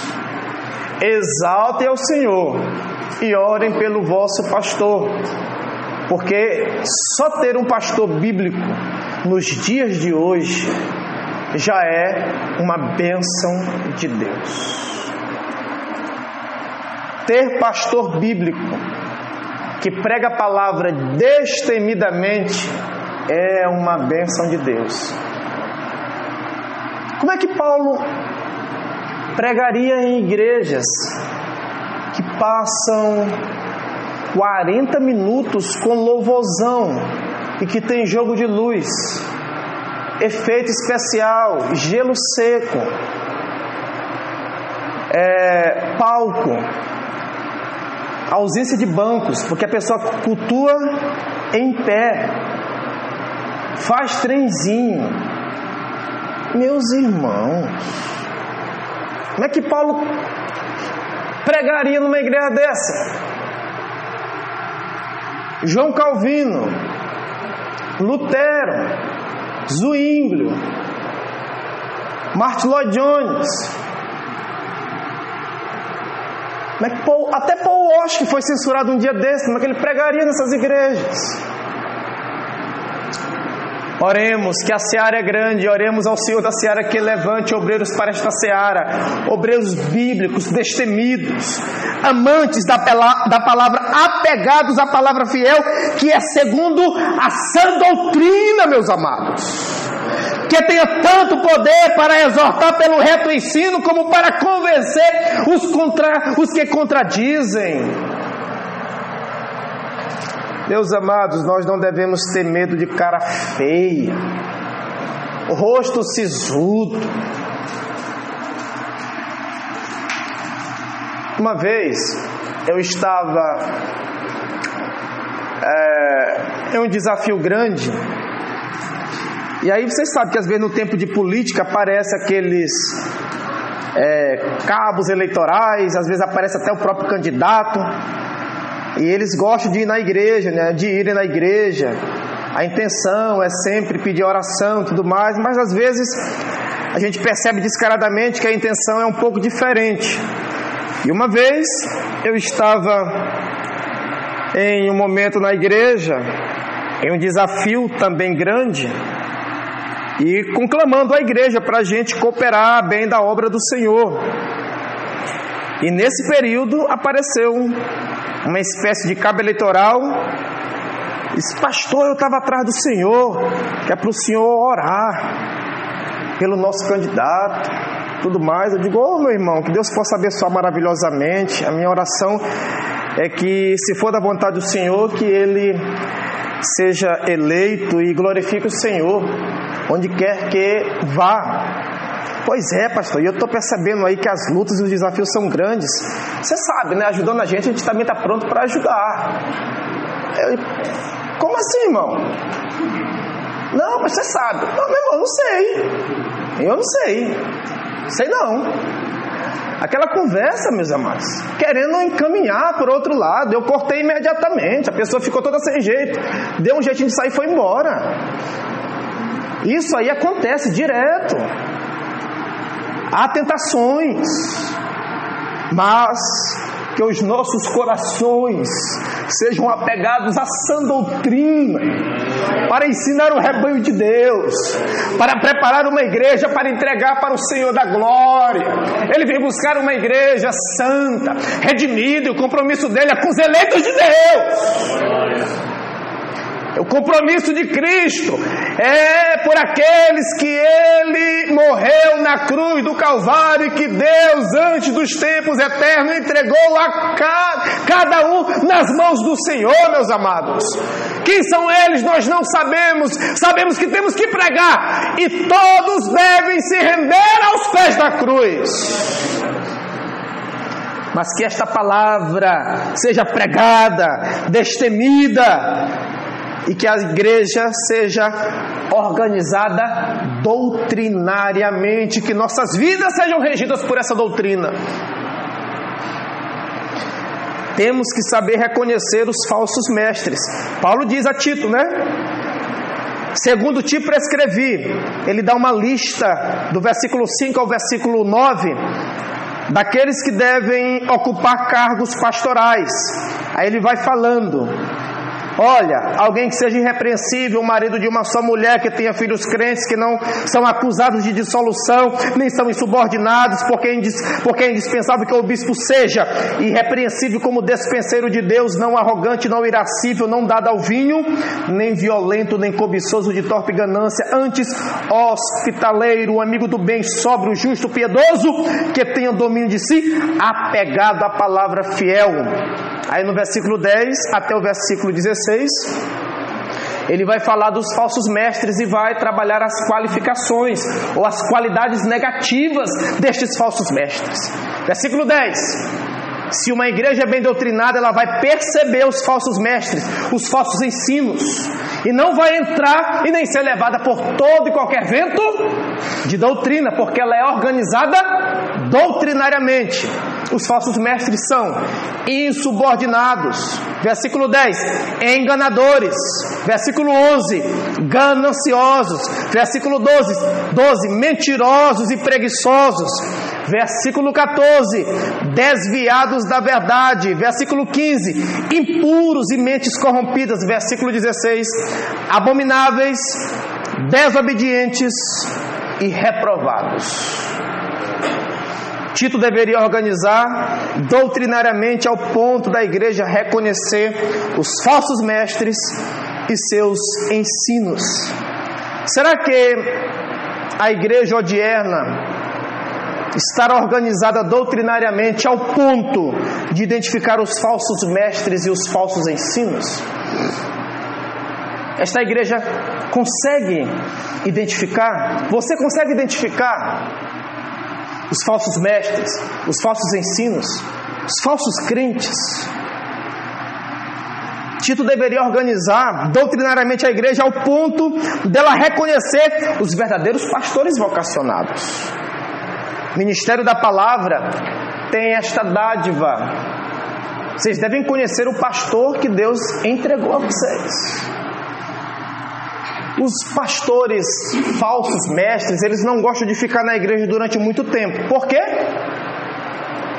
exaltem ao Senhor e orem pelo vosso pastor, porque só ter um pastor bíblico nos dias de hoje já é uma bênção de Deus. Ter pastor bíblico que prega a palavra destemidamente é uma bênção de Deus. Como é que Paulo pregaria em igrejas que passam 40 minutos com louvorzão e que tem jogo de luz, efeito especial, gelo seco, é, palco, ausência de bancos, porque a pessoa cultua em pé, faz trenzinho. Meus irmãos, como é que Paulo pregaria numa igreja dessa? João Calvino, Lutero, Zwinglio, Martin Lloyd Jones, Paul, até Paul que foi censurado um dia desse, como é que ele pregaria nessas igrejas? Oremos que a seara é grande, oremos ao Senhor da seara que levante obreiros para esta seara, obreiros bíblicos, destemidos, amantes da, da palavra, apegados à palavra fiel, que é segundo a sã doutrina, meus amados que tenha tanto poder para exortar pelo reto ensino, como para convencer os, contra, os que contradizem. Meus amados, nós não devemos ter medo de cara feia, rosto sisudo. Uma vez eu estava é, em um desafio grande, e aí vocês sabem que às vezes no tempo de política aparece aqueles é, cabos eleitorais, às vezes aparece até o próprio candidato. E eles gostam de ir na igreja, né? De irem na igreja. A intenção é sempre pedir oração e tudo mais, mas às vezes a gente percebe descaradamente que a intenção é um pouco diferente. E uma vez eu estava em um momento na igreja, em um desafio também grande, e conclamando a igreja para a gente cooperar bem da obra do Senhor. E nesse período apareceu uma espécie de cabo eleitoral. Disse, pastor, eu estava atrás do Senhor, que é para o Senhor orar pelo nosso candidato, tudo mais. Eu digo, ô oh, meu irmão, que Deus possa abençoar maravilhosamente. A minha oração é que, se for da vontade do Senhor, que ele seja eleito e glorifique o Senhor, onde quer que vá. Pois é, pastor, e eu estou percebendo aí que as lutas e os desafios são grandes. Você sabe, né? Ajudando a gente, a gente também está pronto para ajudar. Eu, como assim, irmão? Não, mas você sabe. Não, meu irmão, não sei. Eu não sei. Sei não. Aquela conversa, meus amados, querendo encaminhar por outro lado, eu cortei imediatamente. A pessoa ficou toda sem jeito, deu um jeitinho de sair e foi embora. Isso aí acontece direto. Há tentações, mas que os nossos corações sejam apegados à sã doutrina, para ensinar o rebanho de Deus, para preparar uma igreja para entregar para o Senhor da glória. Ele vem buscar uma igreja santa, redimida, e o compromisso dele é com os eleitos de Deus. O compromisso de Cristo é por aqueles que Ele morreu na cruz do Calvário e que Deus, antes dos tempos eternos, entregou a cada um nas mãos do Senhor, meus amados. Quem são eles nós não sabemos, sabemos que temos que pregar. E todos devem se render aos pés da cruz. Mas que esta palavra seja pregada, destemida, e que a igreja seja organizada doutrinariamente, que nossas vidas sejam regidas por essa doutrina. Temos que saber reconhecer os falsos mestres. Paulo diz a Tito, né? Segundo te prescrevi, ele dá uma lista do versículo 5 ao versículo 9 daqueles que devem ocupar cargos pastorais. Aí ele vai falando Olha, alguém que seja irrepreensível, o marido de uma só mulher que tenha filhos crentes que não são acusados de dissolução, nem são insubordinados, porque é, porque é indispensável que o bispo seja irrepreensível como despenseiro de Deus, não arrogante, não irascível, não dado ao vinho, nem violento, nem cobiçoso de torpe ganância, antes hospitaleiro, amigo do bem, sóbrio, justo, piedoso, que tenha domínio de si, apegado à palavra fiel. Aí no versículo 10 até o versículo 16, ele vai falar dos falsos mestres e vai trabalhar as qualificações ou as qualidades negativas destes falsos mestres. Versículo 10. Se uma igreja é bem doutrinada, ela vai perceber os falsos mestres, os falsos ensinos, e não vai entrar e nem ser levada por todo e qualquer vento de doutrina, porque ela é organizada doutrinariamente. Os falsos mestres são insubordinados. Versículo 10: enganadores. Versículo 11: gananciosos. Versículo 12: 12 mentirosos e preguiçosos. Versículo 14: desviados da verdade. Versículo 15: impuros e mentes corrompidas. Versículo 16: abomináveis, desobedientes e reprovados. Tito deveria organizar doutrinariamente ao ponto da igreja reconhecer os falsos mestres e seus ensinos. Será que a igreja odierna estar organizada doutrinariamente ao ponto de identificar os falsos mestres e os falsos ensinos? Esta igreja consegue identificar? Você consegue identificar os falsos mestres, os falsos ensinos, os falsos crentes? Tito deveria organizar doutrinariamente a igreja ao ponto dela reconhecer os verdadeiros pastores vocacionados. O ministério da palavra tem esta dádiva. Vocês devem conhecer o pastor que Deus entregou a vocês. Os pastores falsos mestres, eles não gostam de ficar na igreja durante muito tempo. Por quê?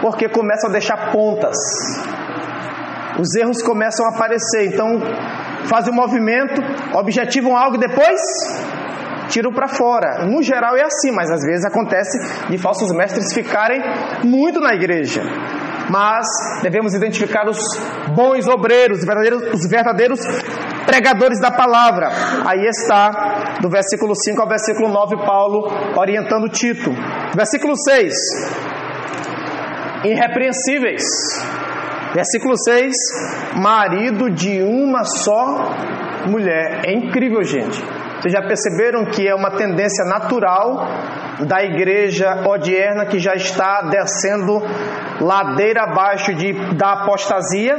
Porque começam a deixar pontas os erros começam a aparecer. Então, fazem um movimento, objetivam algo e depois tiram para fora. No geral é assim, mas às vezes acontece de falsos mestres ficarem muito na igreja. Mas devemos identificar os bons obreiros, os verdadeiros, os verdadeiros pregadores da palavra. Aí está, do versículo 5 ao versículo 9, Paulo orientando Tito. Versículo 6: Irrepreensíveis Versículo 6: marido de uma só mulher. É incrível, gente. Vocês já perceberam que é uma tendência natural da igreja odierna que já está descendo ladeira abaixo de, da apostasia?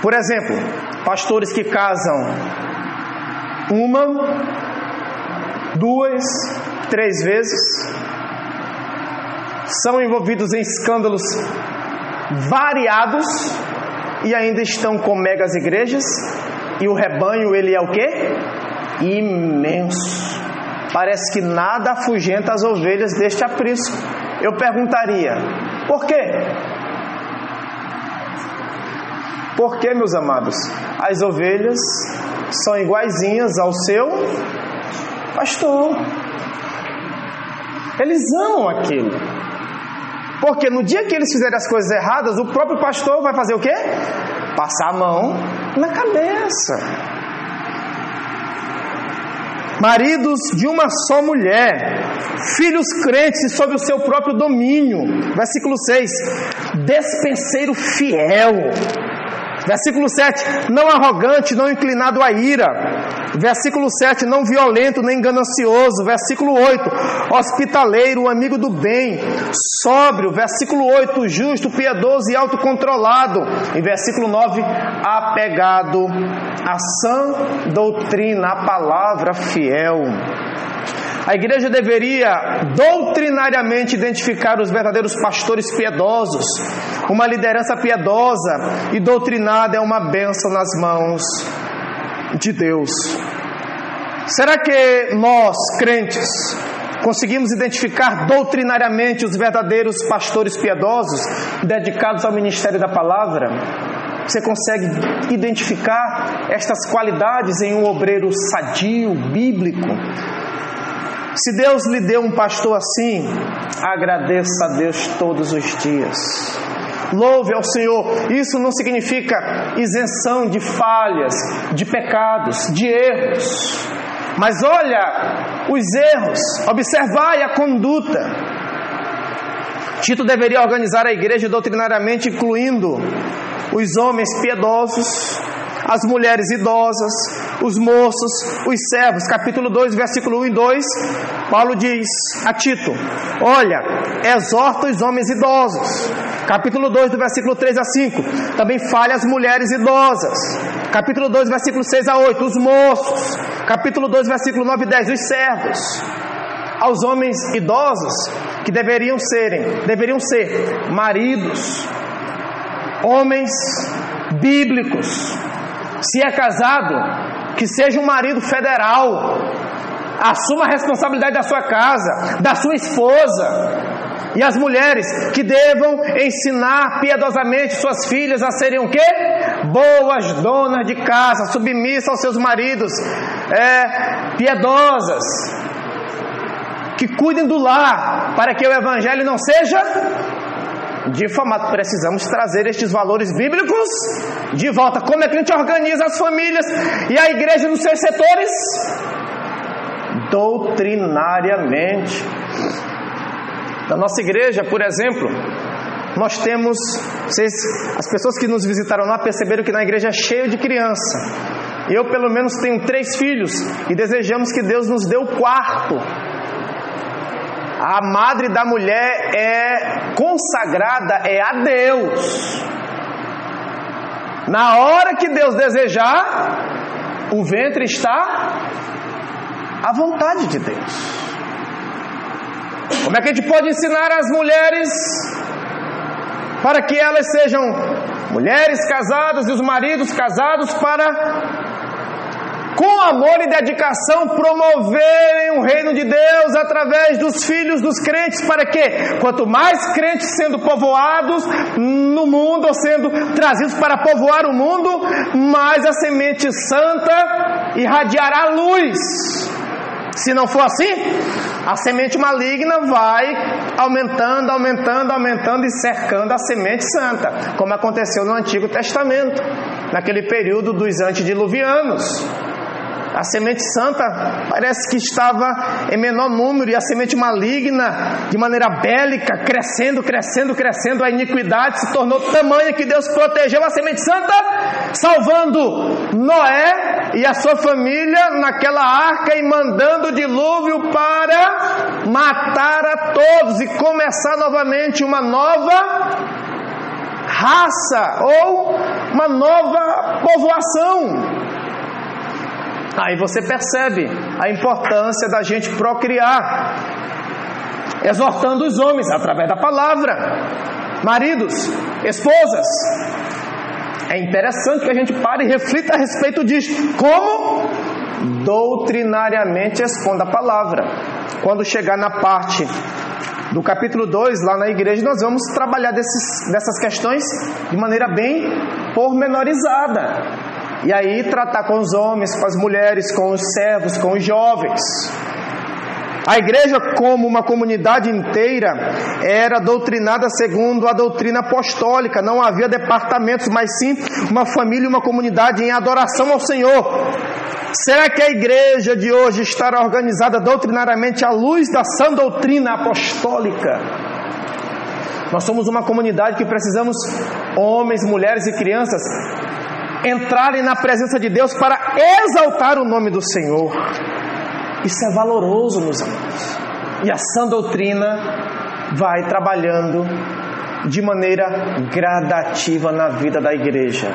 Por exemplo, pastores que casam uma, duas, três vezes, são envolvidos em escândalos variados e ainda estão com megas igrejas e o rebanho ele é o que? Imenso. Parece que nada afugenta as ovelhas deste aprisco. Eu perguntaria, por quê? Por que, meus amados? As ovelhas são iguaizinhas ao seu pastor. Eles amam aquilo. Porque no dia que eles fizerem as coisas erradas, o próprio pastor vai fazer o quê? Passar a mão na cabeça. Maridos de uma só mulher, filhos crentes sob o seu próprio domínio. Versículo 6: Despenseiro fiel Versículo 7, não arrogante, não inclinado à ira. Versículo 7, não violento, nem ganancioso. Versículo 8, hospitaleiro, amigo do bem, sóbrio. Versículo 8, justo, piedoso e autocontrolado. E versículo 9, apegado à sã doutrina, à palavra fiel. A igreja deveria doutrinariamente identificar os verdadeiros pastores piedosos. Uma liderança piedosa e doutrinada é uma bênção nas mãos de Deus. Será que nós, crentes, conseguimos identificar doutrinariamente os verdadeiros pastores piedosos dedicados ao ministério da palavra? Você consegue identificar estas qualidades em um obreiro sadio, bíblico? Se Deus lhe deu um pastor assim, agradeça a Deus todos os dias. Louve ao Senhor. Isso não significa isenção de falhas, de pecados, de erros. Mas olha os erros, observai a conduta. Tito deveria organizar a igreja doutrinariamente, incluindo os homens piedosos, as mulheres idosas, os moços, os servos. Capítulo 2, versículo 1 e 2, Paulo diz a Tito: Olha, exorta os homens idosos. Capítulo 2, do versículo 3 a 5, também fale as mulheres idosas. Capítulo 2, versículo 6 a 8, os moços. Capítulo 2, versículo 9 e 10, os servos. Aos homens idosos que deveriam serem, deveriam ser maridos, homens bíblicos, se é casado, que seja um marido federal. Assuma a responsabilidade da sua casa, da sua esposa. E as mulheres que devam ensinar piedosamente suas filhas a serem o quê? Boas donas de casa, submissas aos seus maridos, é, piedosas, que cuidem do lar, para que o evangelho não seja difamado. Precisamos trazer estes valores bíblicos de volta. Como é que a gente organiza as famílias e a igreja nos seus setores? Doutrinariamente. Na nossa igreja, por exemplo, nós temos, vocês, as pessoas que nos visitaram lá perceberam que na igreja é cheio de criança. Eu, pelo menos, tenho três filhos e desejamos que Deus nos dê o quarto. A madre da mulher é consagrada, é a Deus. Na hora que Deus desejar, o ventre está à vontade de Deus. Como é que a gente pode ensinar as mulheres para que elas sejam mulheres casadas e os maridos casados para com amor e dedicação, promoverem o reino de Deus através dos filhos dos crentes, para que, quanto mais crentes sendo povoados no mundo, ou sendo trazidos para povoar o mundo, mais a semente santa irradiará luz. Se não for assim, a semente maligna vai aumentando, aumentando, aumentando e cercando a semente santa, como aconteceu no Antigo Testamento, naquele período dos antediluvianos. A semente santa parece que estava em menor número e a semente maligna, de maneira bélica, crescendo, crescendo, crescendo, a iniquidade se tornou tamanha que Deus protegeu a semente santa, salvando Noé e a sua família naquela arca e mandando o dilúvio para matar a todos e começar novamente uma nova raça ou uma nova povoação. Aí você percebe a importância da gente procriar, exortando os homens através da palavra. Maridos, esposas, é interessante que a gente pare e reflita a respeito disso. Como doutrinariamente expondo a palavra. Quando chegar na parte do capítulo 2, lá na igreja, nós vamos trabalhar desses, dessas questões de maneira bem pormenorizada. E aí tratar com os homens, com as mulheres, com os servos, com os jovens. A igreja, como uma comunidade inteira, era doutrinada segundo a doutrina apostólica. Não havia departamentos, mas sim uma família e uma comunidade em adoração ao Senhor. Será que a igreja de hoje estará organizada doutrinariamente à luz da sã doutrina apostólica? Nós somos uma comunidade que precisamos, homens, mulheres e crianças, entrarem na presença de Deus para exaltar o nome do Senhor. Isso é valoroso, meus amados. E a sã doutrina vai trabalhando de maneira gradativa na vida da igreja,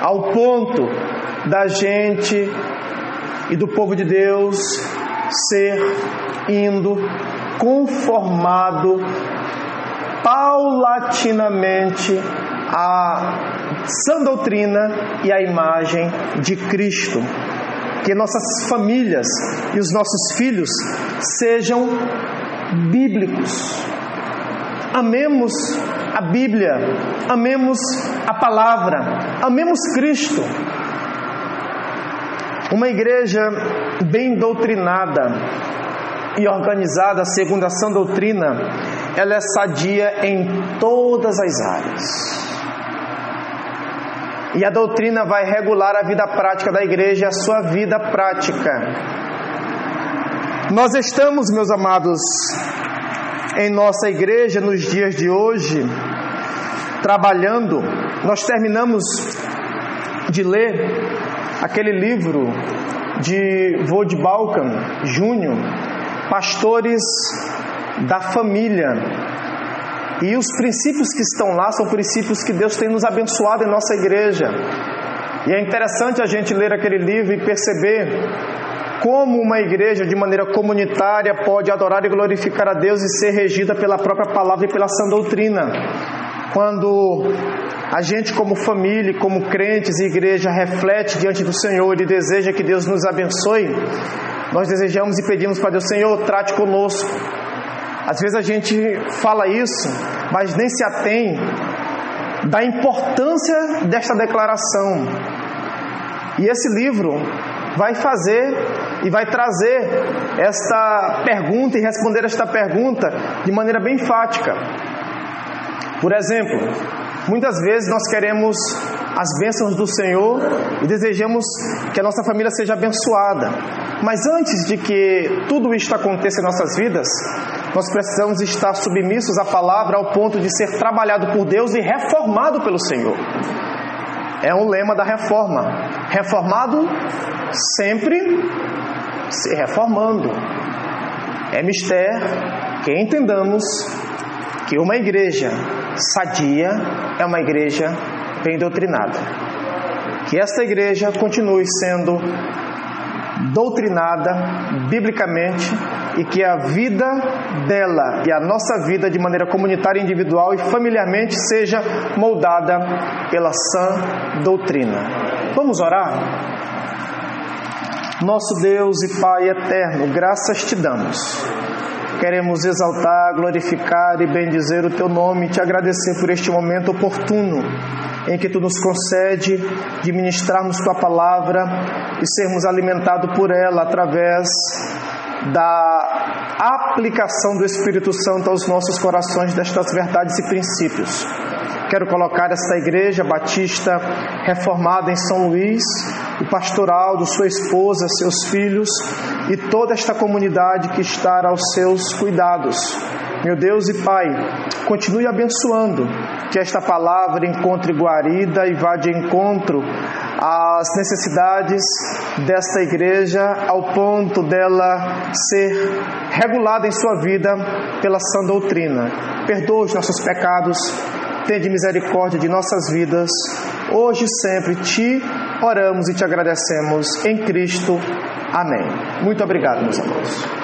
ao ponto da gente e do povo de Deus ser indo conformado paulatinamente a sã doutrina e a imagem de Cristo. Que nossas famílias e os nossos filhos sejam bíblicos. Amemos a Bíblia, amemos a palavra, amemos Cristo. Uma igreja bem doutrinada e organizada segundo a sã doutrina, ela é sadia em todas as áreas. E a doutrina vai regular a vida prática da igreja, a sua vida prática. Nós estamos, meus amados, em nossa igreja nos dias de hoje, trabalhando. Nós terminamos de ler aquele livro de Vod Balkan Júnior, Pastores da Família. E os princípios que estão lá são princípios que Deus tem nos abençoado em nossa igreja. E é interessante a gente ler aquele livro e perceber como uma igreja de maneira comunitária pode adorar e glorificar a Deus e ser regida pela própria palavra e pela sã doutrina. Quando a gente, como família, como crentes e igreja, reflete diante do Senhor e deseja que Deus nos abençoe, nós desejamos e pedimos para Deus: Senhor, trate conosco às vezes a gente fala isso, mas nem se atém da importância desta declaração. E esse livro vai fazer e vai trazer esta pergunta e responder esta pergunta de maneira bem enfática. Por exemplo, muitas vezes nós queremos as bênçãos do Senhor e desejamos que a nossa família seja abençoada. Mas antes de que tudo isto aconteça em nossas vidas, Nós precisamos estar submissos à palavra ao ponto de ser trabalhado por Deus e reformado pelo Senhor. É um lema da reforma. Reformado sempre se reformando. É mistério que entendamos que uma igreja sadia é uma igreja bem doutrinada. Que esta igreja continue sendo doutrinada biblicamente e que a vida dela e a nossa vida de maneira comunitária, individual e familiarmente seja moldada pela sã doutrina. Vamos orar? Nosso Deus e Pai eterno, graças te damos. Queremos exaltar, glorificar e bendizer o teu nome e te agradecer por este momento oportuno em que tu nos concede de ministrarmos tua palavra e sermos alimentados por ela através da aplicação do Espírito Santo aos nossos corações destas verdades e princípios. Quero colocar esta igreja batista reformada em São Luís, o pastoral de sua esposa, seus filhos e toda esta comunidade que está aos seus cuidados. Meu Deus e Pai, continue abençoando que esta palavra encontre guarida e vá de encontro às necessidades desta igreja ao ponto dela ser regulada em sua vida pela sã doutrina. Perdoa os nossos pecados, tende misericórdia de nossas vidas. Hoje e sempre te oramos e te agradecemos em Cristo. Amém. Muito obrigado, meus amados.